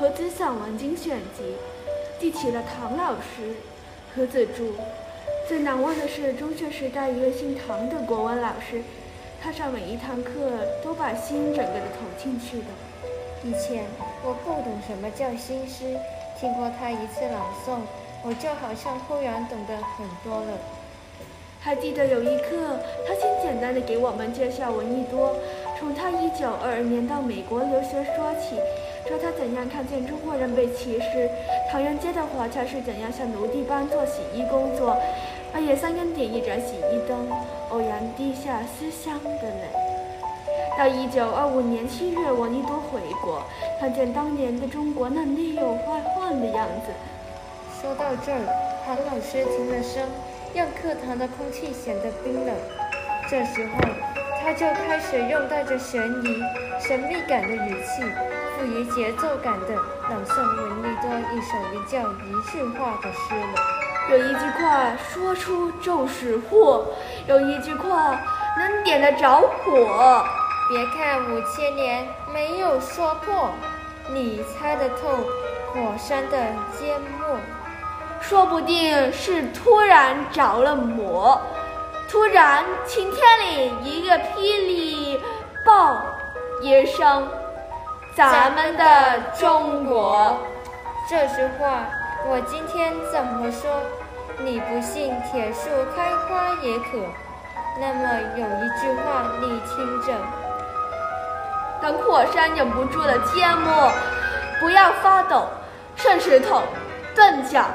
何子散文精选集，记起了唐老师。何子注：最难忘的是中学时代一位姓唐的国文老师，他上每一堂课都把心整个的投进去的。以前我不懂什么叫新诗，听过他一次朗诵，我就好像忽然懂得很多了。还记得有一课，他先简单的给我们介绍闻一多，从他一九二二年到美国留学说起，说他怎样看见中国人被歧视，唐人街的华侨是怎样像奴隶般做洗衣工作，半夜三更点一盏洗衣灯，欧阳滴下思乡的泪。到一九二五年七月，闻一多回国，看见当年的中国那内忧外患的样子。说到这儿，唐老师停了声。让课堂的空气显得冰冷。这时候，他就开始用带着悬疑、神秘感的语气，富于节奏感的朗诵闻利多一首名叫《一句话》的诗了。有一句话说出就是祸，有一句话能点得着火。别看五千年没有说破，你猜得透火山的缄默。说不定是突然着了魔，突然晴天里一个霹雳爆一声，咱们的中国。这句话我今天怎么说？你不信铁树开花也可。那么有一句话你听着：等火山忍不住了缄默，不要发抖，顺石头，顿脚。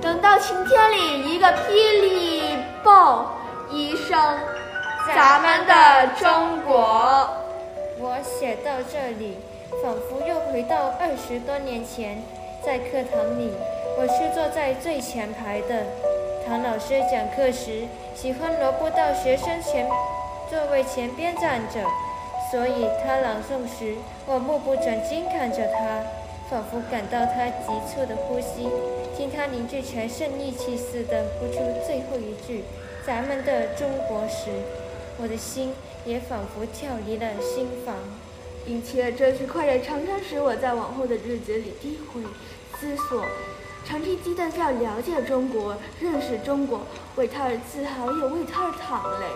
等到晴天里一个霹雳爆一声，咱们的中国。我写到这里，仿佛又回到二十多年前，在课堂里，我是坐在最前排的。唐老师讲课时，喜欢挪步到学生前座位前边站着，所以他朗诵时，我目不转睛看着他，仿佛感到他急促的呼吸。听他凝聚全身力气似的呼出最后一句“咱们的中国”时，我的心也仿佛跳离了心房，并且这句快乐常常使我在往后的日子里低回思索，长期鸡蛋要了解中国、认识中国，为他而自豪，也为他而淌泪，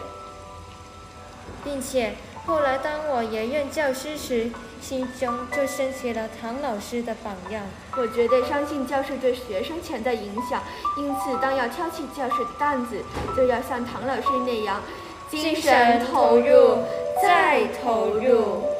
并且。后来，当我研任教师时，心中就升起了唐老师的榜样。我绝对相信教师对学生潜的影响，因此，当要挑起教师的担子，就要像唐老师那样，精神投入，再投入。